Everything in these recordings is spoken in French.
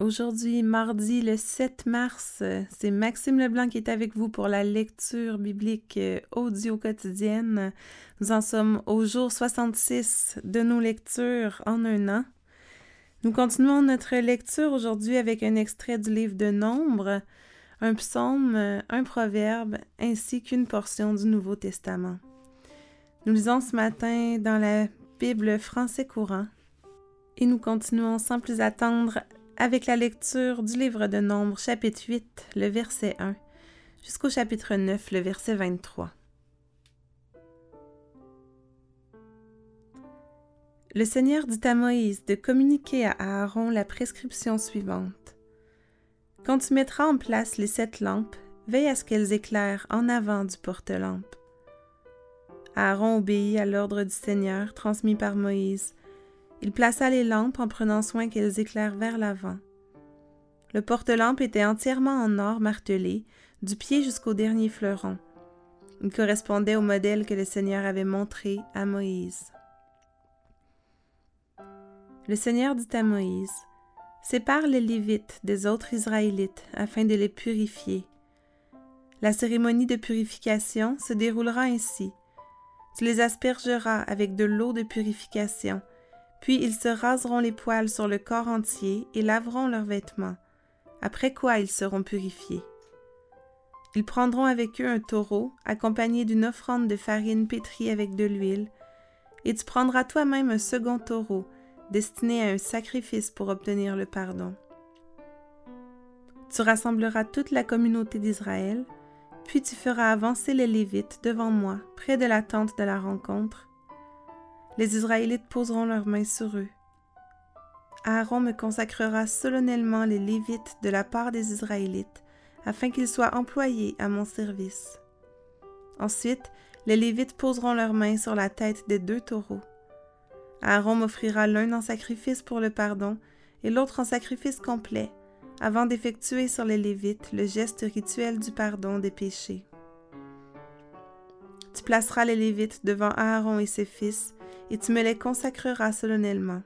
Aujourd'hui, mardi le 7 mars, c'est Maxime Leblanc qui est avec vous pour la lecture biblique euh, audio quotidienne. Nous en sommes au jour 66 de nos lectures en un an. Nous continuons notre lecture aujourd'hui avec un extrait du livre de Nombre, un psaume, un proverbe, ainsi qu'une portion du Nouveau Testament. Nous lisons ce matin dans la Bible français courant et nous continuons sans plus attendre avec la lecture du livre de Nombre, chapitre 8, le verset 1, jusqu'au chapitre 9, le verset 23. Le Seigneur dit à Moïse de communiquer à Aaron la prescription suivante. Quand tu mettras en place les sept lampes, veille à ce qu'elles éclairent en avant du porte-lampe. Aaron obéit à l'ordre du Seigneur transmis par Moïse il plaça les lampes en prenant soin qu'elles éclairent vers l'avant. Le porte-lampe était entièrement en or martelé, du pied jusqu'au dernier fleuron. Il correspondait au modèle que le Seigneur avait montré à Moïse. Le Seigneur dit à Moïse, Sépare les Lévites des autres Israélites afin de les purifier. La cérémonie de purification se déroulera ainsi. Tu les aspergeras avec de l'eau de purification, puis ils se raseront les poils sur le corps entier et laveront leurs vêtements, après quoi ils seront purifiés. Ils prendront avec eux un taureau, accompagné d'une offrande de farine pétrie avec de l'huile, et tu prendras toi-même un second taureau, destiné à un sacrifice pour obtenir le pardon. Tu rassembleras toute la communauté d'Israël, puis tu feras avancer les Lévites devant moi, près de la tente de la rencontre, les Israélites poseront leurs mains sur eux. Aaron me consacrera solennellement les Lévites de la part des Israélites, afin qu'ils soient employés à mon service. Ensuite, les Lévites poseront leurs mains sur la tête des deux taureaux. Aaron m'offrira l'un en sacrifice pour le pardon et l'autre en sacrifice complet, avant d'effectuer sur les Lévites le geste rituel du pardon des péchés. Tu placeras les Lévites devant Aaron et ses fils, et tu me les consacreras solennellement.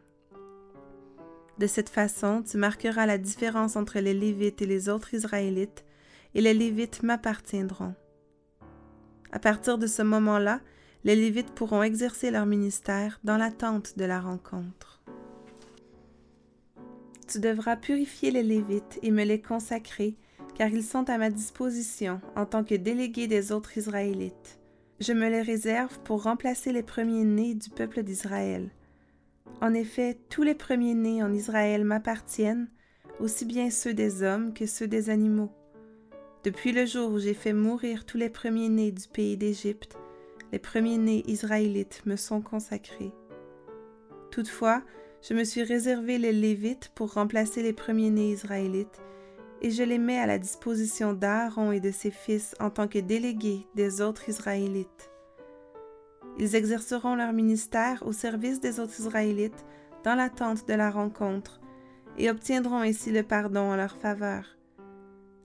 De cette façon, tu marqueras la différence entre les Lévites et les autres Israélites, et les Lévites m'appartiendront. À partir de ce moment-là, les Lévites pourront exercer leur ministère dans l'attente de la rencontre. Tu devras purifier les Lévites et me les consacrer, car ils sont à ma disposition en tant que délégués des autres Israélites. Je me les réserve pour remplacer les premiers-nés du peuple d'Israël. En effet, tous les premiers-nés en Israël m'appartiennent, aussi bien ceux des hommes que ceux des animaux. Depuis le jour où j'ai fait mourir tous les premiers-nés du pays d'Égypte, les premiers-nés israélites me sont consacrés. Toutefois, je me suis réservé les Lévites pour remplacer les premiers-nés israélites et je les mets à la disposition d'Aaron et de ses fils en tant que délégués des autres Israélites. Ils exerceront leur ministère au service des autres Israélites dans l'attente de la rencontre et obtiendront ainsi le pardon en leur faveur.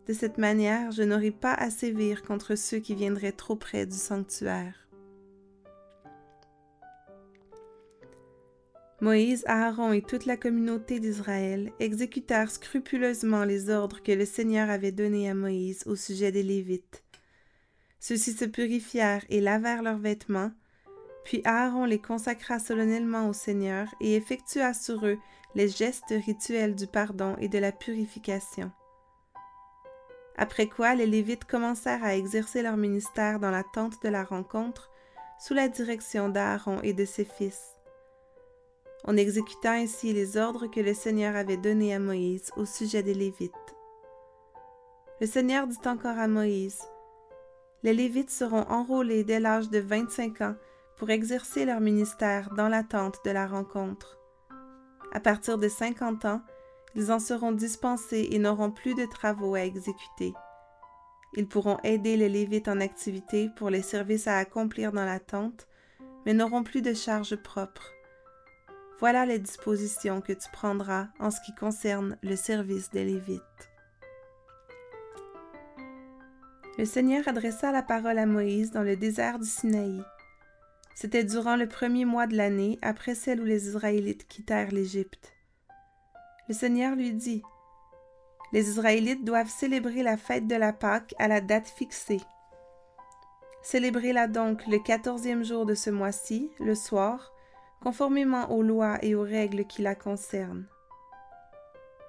De cette manière, je n'aurai pas à sévir contre ceux qui viendraient trop près du sanctuaire. Moïse, Aaron et toute la communauté d'Israël exécutèrent scrupuleusement les ordres que le Seigneur avait donnés à Moïse au sujet des Lévites. Ceux-ci se purifièrent et lavèrent leurs vêtements, puis Aaron les consacra solennellement au Seigneur et effectua sur eux les gestes rituels du pardon et de la purification. Après quoi les Lévites commencèrent à exercer leur ministère dans la tente de la rencontre sous la direction d'Aaron et de ses fils. On exécuta ainsi les ordres que le Seigneur avait donnés à Moïse au sujet des Lévites. Le Seigneur dit encore à Moïse, Les Lévites seront enrôlés dès l'âge de 25 ans pour exercer leur ministère dans l'attente de la rencontre. À partir de 50 ans, ils en seront dispensés et n'auront plus de travaux à exécuter. Ils pourront aider les Lévites en activité pour les services à accomplir dans l'attente, mais n'auront plus de charges propres. Voilà les dispositions que tu prendras en ce qui concerne le service des Lévites. Le Seigneur adressa la parole à Moïse dans le désert du Sinaï. C'était durant le premier mois de l'année, après celle où les Israélites quittèrent l'Égypte. Le Seigneur lui dit, Les Israélites doivent célébrer la fête de la Pâque à la date fixée. Célébrez-la donc le quatorzième jour de ce mois-ci, le soir, conformément aux lois et aux règles qui la concernent.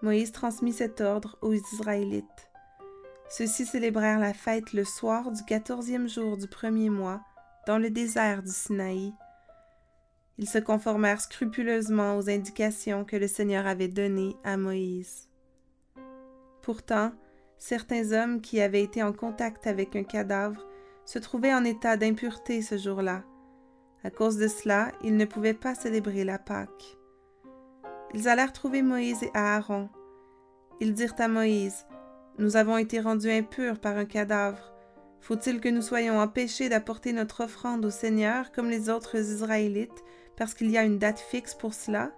Moïse transmit cet ordre aux Israélites. Ceux-ci célébrèrent la fête le soir du quatorzième jour du premier mois, dans le désert du Sinaï. Ils se conformèrent scrupuleusement aux indications que le Seigneur avait données à Moïse. Pourtant, certains hommes qui avaient été en contact avec un cadavre se trouvaient en état d'impureté ce jour-là. À cause de cela, ils ne pouvaient pas célébrer la Pâque. Ils allèrent trouver Moïse et Aaron. Ils dirent à Moïse, Nous avons été rendus impurs par un cadavre. Faut-il que nous soyons empêchés d'apporter notre offrande au Seigneur comme les autres Israélites parce qu'il y a une date fixe pour cela?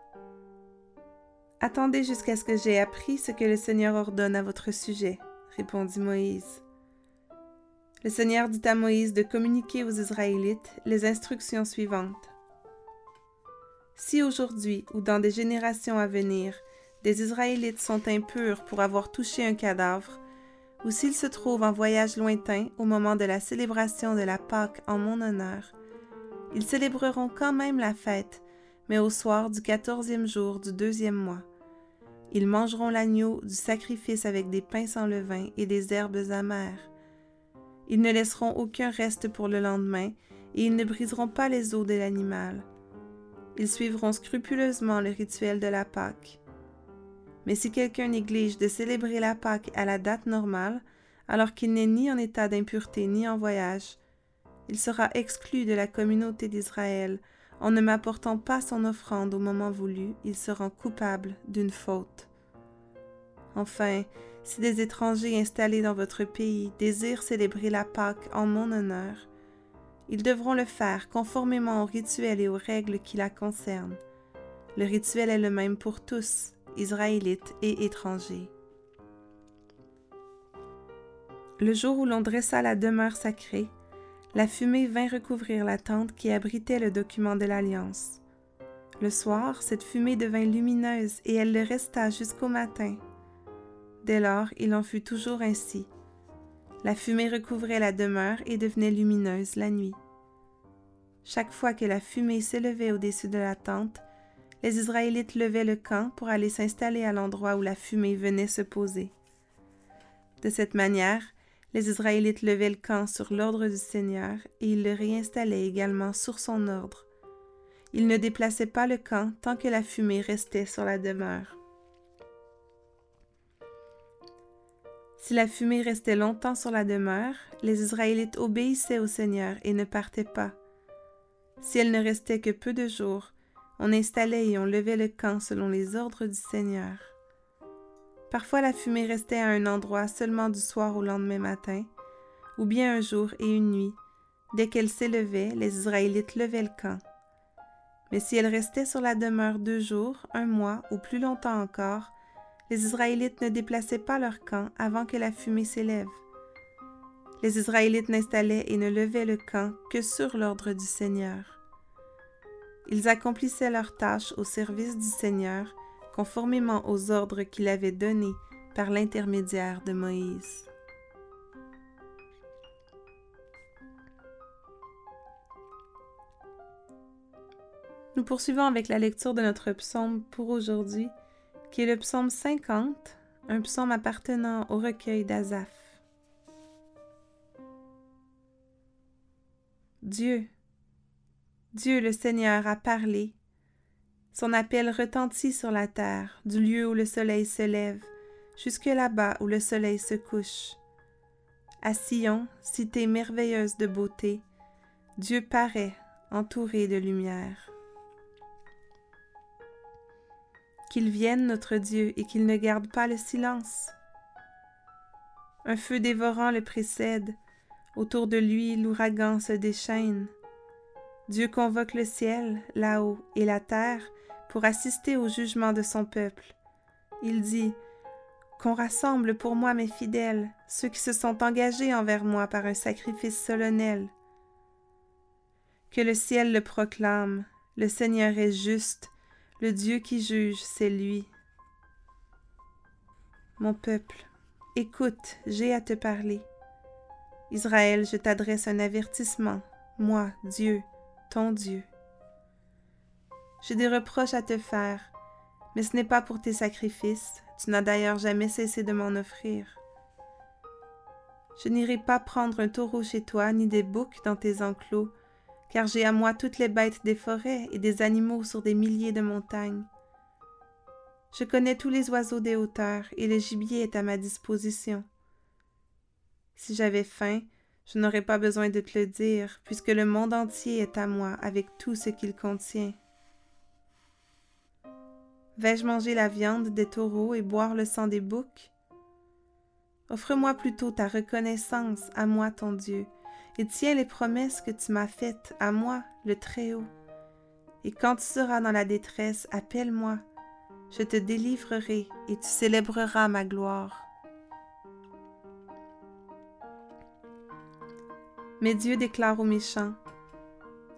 Attendez jusqu'à ce que j'ai appris ce que le Seigneur ordonne à votre sujet, répondit Moïse. Le Seigneur dit à Moïse de communiquer aux Israélites les instructions suivantes. Si aujourd'hui ou dans des générations à venir, des Israélites sont impurs pour avoir touché un cadavre, ou s'ils se trouvent en voyage lointain au moment de la célébration de la Pâque en mon honneur, ils célébreront quand même la fête, mais au soir du quatorzième jour du deuxième mois. Ils mangeront l'agneau du sacrifice avec des pains sans levain et des herbes amères. Ils ne laisseront aucun reste pour le lendemain, et ils ne briseront pas les os de l'animal. Ils suivront scrupuleusement le rituel de la Pâque. Mais si quelqu'un néglige de célébrer la Pâque à la date normale, alors qu'il n'est ni en état d'impureté ni en voyage, il sera exclu de la communauté d'Israël. En ne m'apportant pas son offrande au moment voulu, il se rend coupable d'une faute. Enfin, si des étrangers installés dans votre pays désirent célébrer la Pâque en mon honneur, ils devront le faire conformément aux rituels et aux règles qui la concernent. Le rituel est le même pour tous, Israélites et étrangers. Le jour où l'on dressa la demeure sacrée, la fumée vint recouvrir la tente qui abritait le document de l'Alliance. Le soir, cette fumée devint lumineuse et elle le resta jusqu'au matin. Dès lors, il en fut toujours ainsi. La fumée recouvrait la demeure et devenait lumineuse la nuit. Chaque fois que la fumée s'élevait au-dessus de la tente, les Israélites levaient le camp pour aller s'installer à l'endroit où la fumée venait se poser. De cette manière, les Israélites levaient le camp sur l'ordre du Seigneur et ils le réinstallaient également sur son ordre. Ils ne déplaçaient pas le camp tant que la fumée restait sur la demeure. Si la fumée restait longtemps sur la demeure, les Israélites obéissaient au Seigneur et ne partaient pas. Si elle ne restait que peu de jours, on installait et on levait le camp selon les ordres du Seigneur. Parfois la fumée restait à un endroit seulement du soir au lendemain matin, ou bien un jour et une nuit. Dès qu'elle s'élevait, les Israélites levaient le camp. Mais si elle restait sur la demeure deux jours, un mois ou plus longtemps encore, les Israélites ne déplaçaient pas leur camp avant que la fumée s'élève. Les Israélites n'installaient et ne levaient le camp que sur l'ordre du Seigneur. Ils accomplissaient leur tâche au service du Seigneur, conformément aux ordres qu'il avait donnés par l'intermédiaire de Moïse. Nous poursuivons avec la lecture de notre psaume pour aujourd'hui qui est le psaume 50, un psaume appartenant au recueil d'Azaph. Dieu, Dieu le Seigneur a parlé. Son appel retentit sur la terre, du lieu où le soleil se lève, jusque là-bas où le soleil se couche. À Sion, cité merveilleuse de beauté, Dieu paraît, entouré de lumière. Qu'il vienne notre Dieu et qu'il ne garde pas le silence. Un feu dévorant le précède, autour de lui l'ouragan se déchaîne. Dieu convoque le ciel, là-haut, et la terre pour assister au jugement de son peuple. Il dit, Qu'on rassemble pour moi mes fidèles, ceux qui se sont engagés envers moi par un sacrifice solennel. Que le ciel le proclame, le Seigneur est juste, le Dieu qui juge, c'est lui. Mon peuple, écoute, j'ai à te parler. Israël, je t'adresse un avertissement, moi, Dieu, ton Dieu. J'ai des reproches à te faire, mais ce n'est pas pour tes sacrifices, tu n'as d'ailleurs jamais cessé de m'en offrir. Je n'irai pas prendre un taureau chez toi, ni des boucs dans tes enclos, car j'ai à moi toutes les bêtes des forêts et des animaux sur des milliers de montagnes. Je connais tous les oiseaux des hauteurs, et le gibier est à ma disposition. Si j'avais faim, je n'aurais pas besoin de te le dire, puisque le monde entier est à moi avec tout ce qu'il contient. Vais-je manger la viande des taureaux et boire le sang des boucs? Offre-moi plutôt ta reconnaissance à moi ton Dieu, et tiens les promesses que tu m'as faites à moi, le Très-Haut. Et quand tu seras dans la détresse, appelle-moi, je te délivrerai et tu célébreras ma gloire. Mais Dieu déclare aux méchants,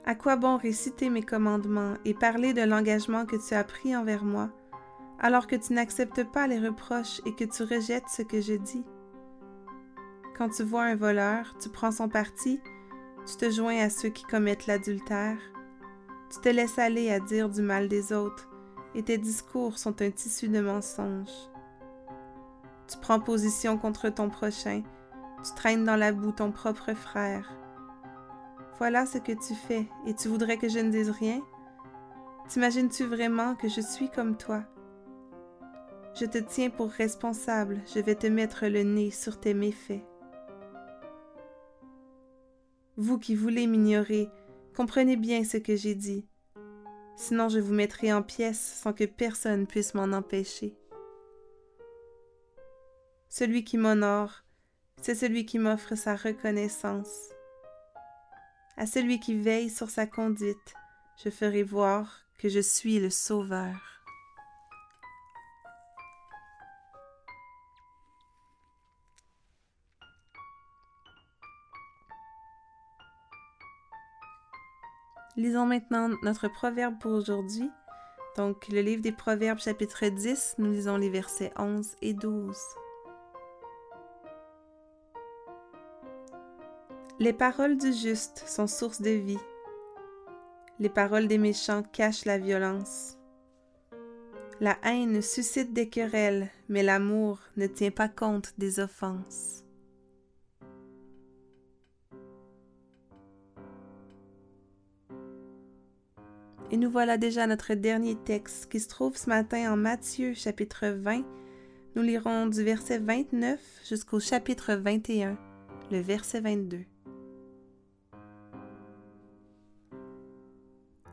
À quoi bon réciter mes commandements et parler de l'engagement que tu as pris envers moi, alors que tu n'acceptes pas les reproches et que tu rejettes ce que je dis? Quand tu vois un voleur, tu prends son parti, tu te joins à ceux qui commettent l'adultère, tu te laisses aller à dire du mal des autres, et tes discours sont un tissu de mensonges. Tu prends position contre ton prochain, tu traînes dans la boue ton propre frère. Voilà ce que tu fais, et tu voudrais que je ne dise rien? T'imagines-tu vraiment que je suis comme toi? Je te tiens pour responsable, je vais te mettre le nez sur tes méfaits. Vous qui voulez m'ignorer, comprenez bien ce que j'ai dit. Sinon je vous mettrai en pièces sans que personne puisse m'en empêcher. Celui qui m'honore, c'est celui qui m'offre sa reconnaissance. À celui qui veille sur sa conduite, je ferai voir que je suis le Sauveur. Lisons maintenant notre proverbe pour aujourd'hui. Donc, le livre des Proverbes, chapitre 10, nous lisons les versets 11 et 12. Les paroles du juste sont source de vie. Les paroles des méchants cachent la violence. La haine suscite des querelles, mais l'amour ne tient pas compte des offenses. Et nous voilà déjà notre dernier texte qui se trouve ce matin en Matthieu chapitre 20. Nous lirons du verset 29 jusqu'au chapitre 21, le verset 22.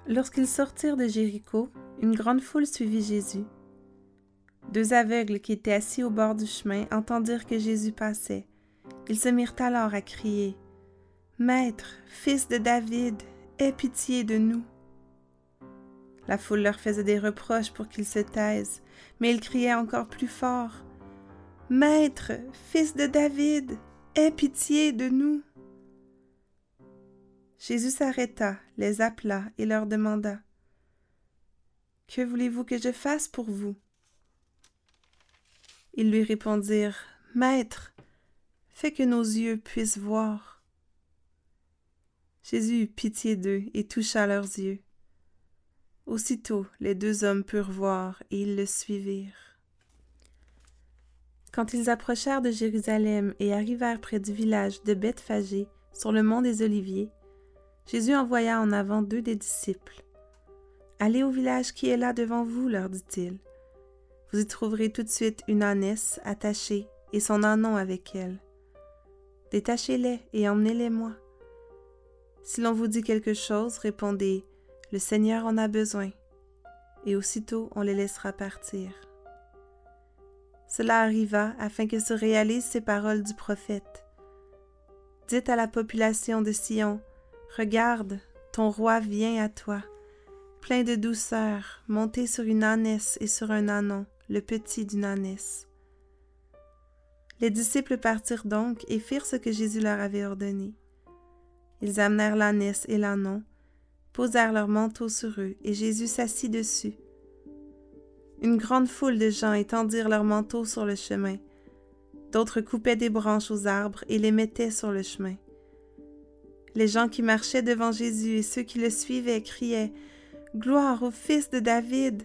Lorsqu'ils sortirent de Jéricho, une grande foule suivit Jésus. Deux aveugles qui étaient assis au bord du chemin entendirent que Jésus passait. Ils se mirent alors à crier Maître, fils de David, aie pitié de nous. La foule leur faisait des reproches pour qu'ils se taisent, mais ils criaient encore plus fort. Maître, fils de David, aie pitié de nous. Jésus s'arrêta, les appela et leur demanda. Que voulez-vous que je fasse pour vous? Ils lui répondirent. Maître, fais que nos yeux puissent voir. Jésus eut pitié d'eux et toucha leurs yeux. Aussitôt les deux hommes purent voir, et ils le suivirent. Quand ils approchèrent de Jérusalem et arrivèrent près du village de Bethphagée, sur le mont des Oliviers, Jésus envoya en avant deux des disciples. Allez au village qui est là devant vous, leur dit-il. Vous y trouverez tout de suite une ânesse attachée et son ânon avec elle. Détachez-les et emmenez-les-moi. Si l'on vous dit quelque chose, répondez le Seigneur en a besoin, et aussitôt on les laissera partir. Cela arriva afin que se réalisent ces paroles du prophète. Dites à la population de Sion, Regarde, ton roi vient à toi, plein de douceur, monté sur une ânesse et sur un ânon, le petit d'une ânesse. Les disciples partirent donc et firent ce que Jésus leur avait ordonné. Ils amenèrent l'ânesse et l'ânon, posèrent leurs manteaux sur eux, et Jésus s'assit dessus. Une grande foule de gens étendirent leurs manteaux sur le chemin. D'autres coupaient des branches aux arbres et les mettaient sur le chemin. Les gens qui marchaient devant Jésus et ceux qui le suivaient criaient Gloire au Fils de David.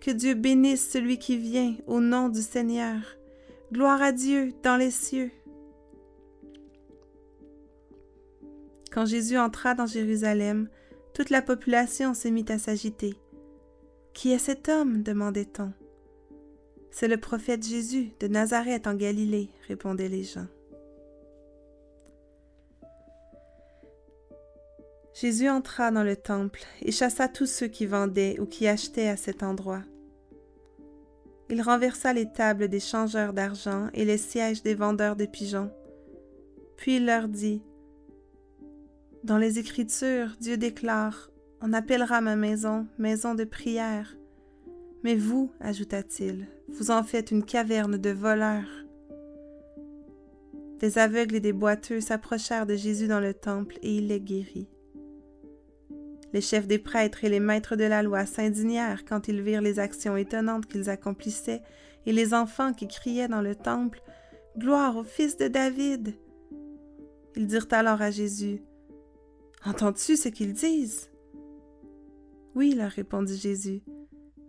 Que Dieu bénisse celui qui vient au nom du Seigneur. Gloire à Dieu dans les cieux. Quand Jésus entra dans Jérusalem, toute la population se mit à s'agiter. Qui est cet homme? demandait-on. C'est le prophète Jésus de Nazareth en Galilée, répondaient les gens. Jésus entra dans le temple et chassa tous ceux qui vendaient ou qui achetaient à cet endroit. Il renversa les tables des changeurs d'argent et les sièges des vendeurs de pigeons. Puis il leur dit, Dans les Écritures, Dieu déclare, On appellera ma maison maison de prière. Mais vous, ajouta-t-il, vous en faites une caverne de voleurs. Des aveugles et des boiteux s'approchèrent de Jésus dans le temple et il les guérit. Les chefs des prêtres et les maîtres de la loi s'indignèrent quand ils virent les actions étonnantes qu'ils accomplissaient et les enfants qui criaient dans le temple Gloire au Fils de David. Ils dirent alors à Jésus Entends-tu ce qu'ils disent? Oui, leur répondit Jésus.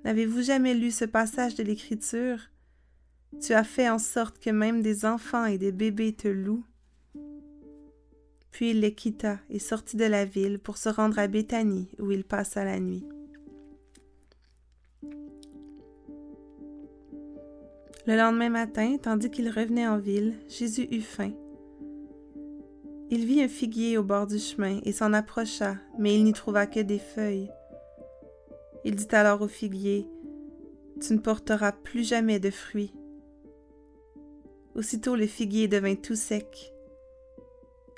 N'avez-vous jamais lu ce passage de l'Écriture? Tu as fait en sorte que même des enfants et des bébés te louent. Puis il les quitta et sortit de la ville pour se rendre à Béthanie où il passa la nuit. Le lendemain matin, tandis qu'il revenait en ville, Jésus eut faim. Il vit un figuier au bord du chemin et s'en approcha, mais il n'y trouva que des feuilles. Il dit alors au figuier, Tu ne porteras plus jamais de fruits. Aussitôt le figuier devint tout sec.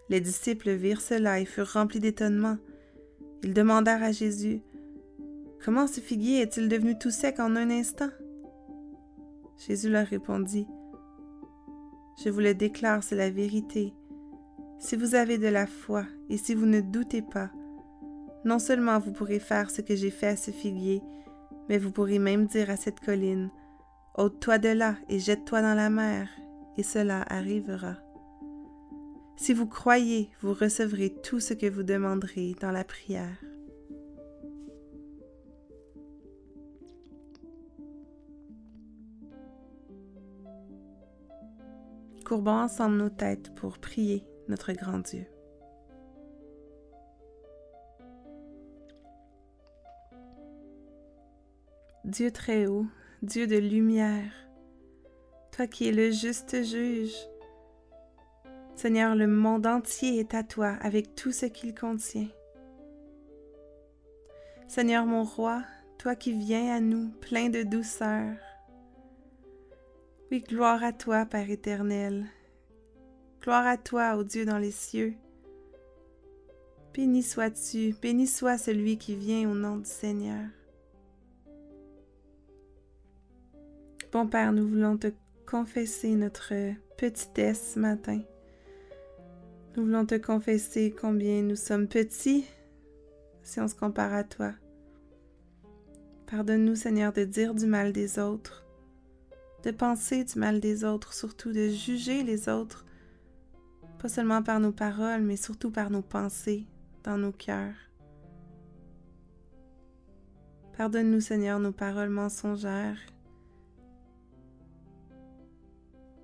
Les disciples virent cela et furent remplis d'étonnement. Ils demandèrent à Jésus, Comment ce figuier est-il devenu tout sec en un instant Jésus leur répondit, Je vous le déclare, c'est la vérité. Si vous avez de la foi et si vous ne doutez pas, non seulement vous pourrez faire ce que j'ai fait à ce figuier, mais vous pourrez même dire à cette colline, ôte-toi de là et jette-toi dans la mer, et cela arrivera. Si vous croyez, vous recevrez tout ce que vous demanderez dans la prière. Courbons ensemble nos têtes pour prier notre grand Dieu. Dieu très haut, Dieu de lumière, toi qui es le juste juge, Seigneur, le monde entier est à toi avec tout ce qu'il contient. Seigneur mon roi, toi qui viens à nous plein de douceur. Oui, gloire à toi, Père éternel. Gloire à toi, ô Dieu dans les cieux. Béni sois-tu, béni soit celui qui vient au nom du Seigneur. Bon Père, nous voulons te confesser notre petitesse ce matin. Nous voulons te confesser combien nous sommes petits si on se compare à toi. Pardonne-nous, Seigneur, de dire du mal des autres, de penser du mal des autres, surtout de juger les autres, pas seulement par nos paroles, mais surtout par nos pensées dans nos cœurs. Pardonne-nous, Seigneur, nos paroles mensongères.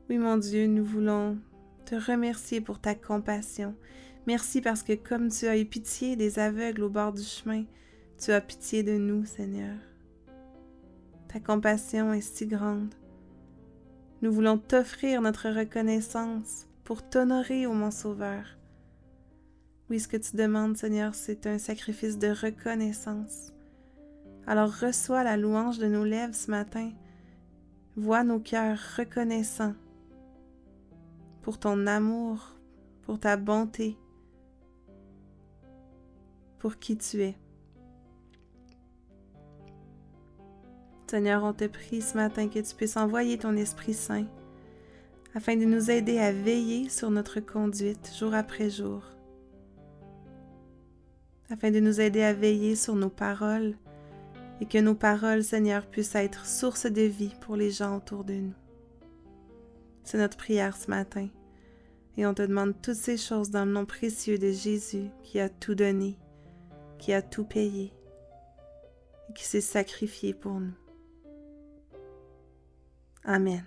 Oui, mon Dieu, nous voulons te remercier pour ta compassion. Merci parce que comme tu as eu pitié des aveugles au bord du chemin, tu as pitié de nous, Seigneur. Ta compassion est si grande. Nous voulons t'offrir notre reconnaissance pour t'honorer, ô mon Sauveur. Oui, ce que tu demandes, Seigneur, c'est un sacrifice de reconnaissance. Alors reçois la louange de nos lèvres ce matin. Vois nos cœurs reconnaissants pour ton amour, pour ta bonté, pour qui tu es. Seigneur, on te prie ce matin que tu puisses envoyer ton Esprit Saint afin de nous aider à veiller sur notre conduite jour après jour, afin de nous aider à veiller sur nos paroles et que nos paroles, Seigneur, puissent être source de vie pour les gens autour de nous. C'est notre prière ce matin. Et on te demande toutes ces choses dans le nom précieux de Jésus qui a tout donné, qui a tout payé et qui s'est sacrifié pour nous. Amen.